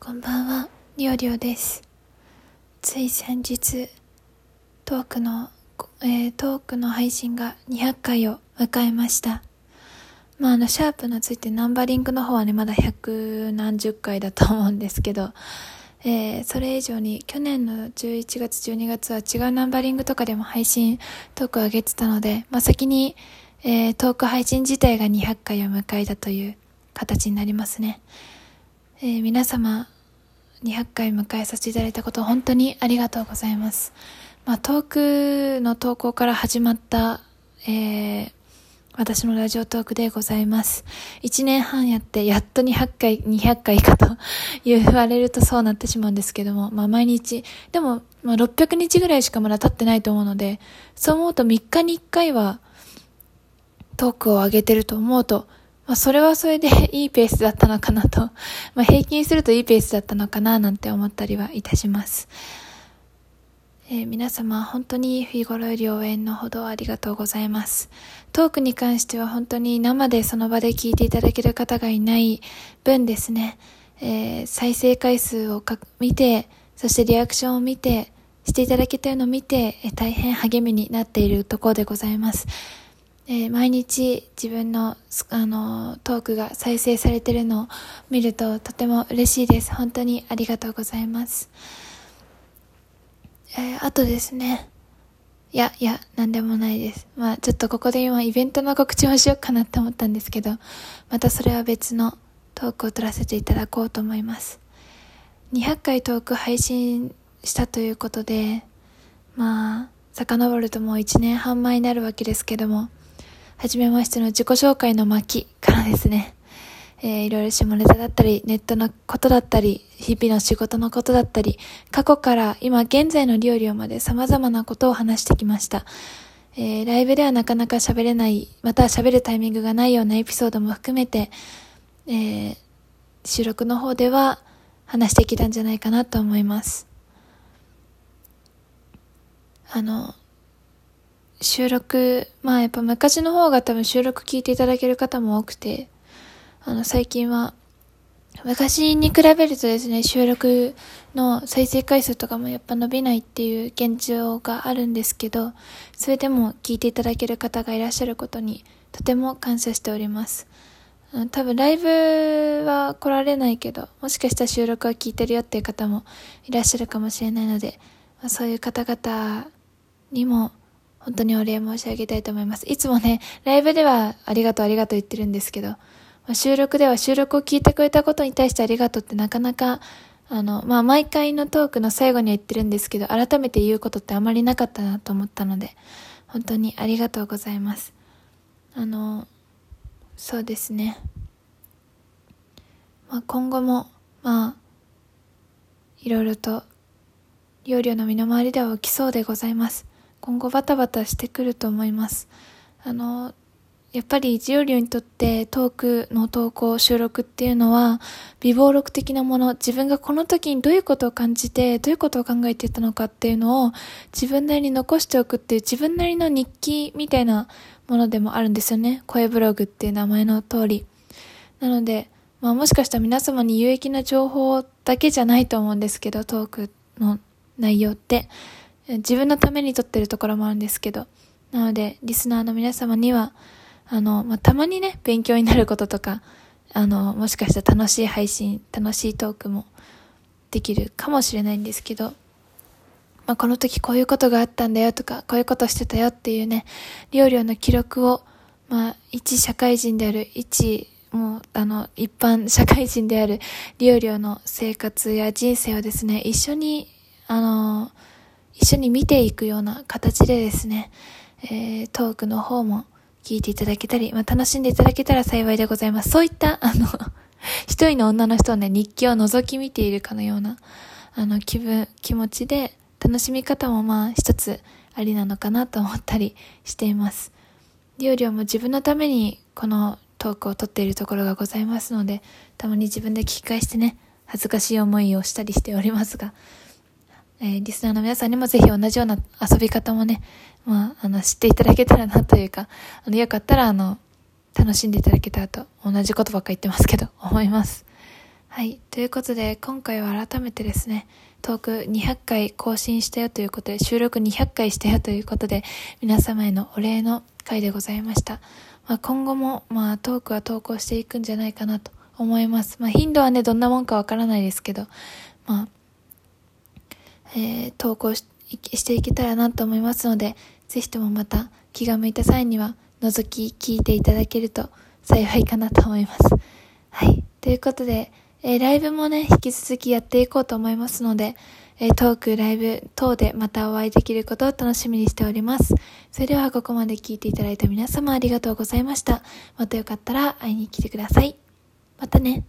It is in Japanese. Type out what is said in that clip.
こんばんは、りょうりょうです。つい先日、トークの、えートークの配信が200回を迎えました。まあ、あの、シャープのついてナンバリングの方はね、まだ百何十回だと思うんですけど、えーそれ以上に去年の11月、12月は違うナンバリングとかでも配信トークを上げてたので、まあ、先に、えートーク配信自体が200回を迎えたという形になりますね。えー皆様、200回迎えさせていただいたこと本当にありがとうございます。まあ、トークの投稿から始まった、えー私のラジオトークでございます。1年半やって、やっと200回、200回かと 言われるとそうなってしまうんですけども、まあ毎日、でも、まあ600日ぐらいしかまだ経ってないと思うので、そう思うと3日に1回はトークを上げてると思うと、まあそれはそれでいいペースだったのかなと、まあ平均するといいペースだったのかななんて思ったりはいたします。えー皆様本当に日頃より応援のほどありがとうございます。トークに関しては本当に生でその場で聞いていただける方がいない分ですね、えー再生回数をか見て、そしてリアクションを見て、していただけたのを見て、えー大変励みになっているところでございます。えー毎日自分の、あのトークが再生されてるのを見るととても嬉しいです。本当にありがとうございます。えーあとですね。いや、いや、なんでもないです。まあ、ちょっとここで今イベントの告知をしようかなって思ったんですけど、またそれは別のトークを取らせていただこうと思います。200回トーク配信したということで、まあ、遡るともう1年半前になるわけですけども、はじめましての自己紹介の巻からですね、えーいろいろ下ネタだったり、ネットのことだったり、日々の仕事のことだったり、過去から今現在の料理をまで様々なことを話してきました。えーライブではなかなか喋れない、または喋るタイミングがないようなエピソードも含めて、えー収録の方では話してきたんじゃないかなと思います。あの、収録、まあやっぱ昔の方が多分収録聞いていただける方も多くて、あの最近は、昔に比べるとですね、収録の再生回数とかもやっぱ伸びないっていう現状があるんですけど、それでも聞いていただける方がいらっしゃることにとても感謝しております。多分ライブは来られないけど、もしかしたら収録は聞いてるよっていう方もいらっしゃるかもしれないので、まそういう方々にも本当にお礼申し上げたいと思います。いつもね、ライブではありがとうありがとう言ってるんですけど、ま収録では収録を聞いてくれたことに対してありがとうってなかなか、あの、まあ、毎回のトークの最後には言ってるんですけど、改めて言うことってあまりなかったなと思ったので、本当にありがとうございます。あの、そうですね。まあ、今後も、まあ、いろいろと、料理の身の回りでは起きそうでございます。今後バタバタしてくると思います。あの、やっぱりジオリオにとってトークの投稿、収録っていうのは、微暴録的なもの、自分がこの時にどういうことを感じて、どういうことを考えていたのかっていうのを自分なりに残しておくっていう自分なりの日記みたいなものでもあるんですよね。声ブログっていう名前の通り。なので、まあもしかしたら皆様に有益な情報だけじゃないと思うんですけど、トークの内容って。自分のために撮ってるところもあるんですけど。なので、リスナーの皆様には、あの、まあ、たまにね、勉強になることとか、あの、もしかしたら楽しい配信、楽しいトークもできるかもしれないんですけど、まあ、この時こういうことがあったんだよとか、こういうことしてたよっていうね、料理の記録を、まあ、一社会人である、一、もう、あの、一般社会人である料理の生活や人生をですね、一緒に、あの、一緒に見ていくような形でですね、えートークの方も聞いていただけたり、まあ、楽しんでいただけたら幸いでございます。そういった、あの、一人の女の人をね、日記を覗き見ているかのような、あの、気分、気持ちで、楽しみ方もまあ、一つありなのかなと思ったりしています。料理も自分のために、このトークを撮っているところがございますので、たまに自分で聞き返してね、恥ずかしい思いをしたりしておりますが、えーリスナーの皆さんにもぜひ同じような遊び方もね、まあ、あの、知っていただけたらなというか、あの、よかったら、あの、楽しんでいただけたらと、同じことばっか言ってますけど、思います。はい。ということで、今回は改めてですね、トーク200回更新したよということで、収録200回したよということで、皆様へのお礼の回でございました。まあ、今後も、まあ、トークは投稿していくんじゃないかなと思います。まあ、頻度はね、どんなもんかわからないですけど、まあ、えー、投稿ししていけたらなと思いますので、ぜひともまた気が向いた際には、覗き聞いていただけると幸いかなと思います。はい。ということで、えー、ライブもね、引き続きやっていこうと思いますので、えー、トーク、ライブ等でまたお会いできることを楽しみにしております。それではここまで聞いていただいた皆様ありがとうございました。またよかったら会いに来てください。またね。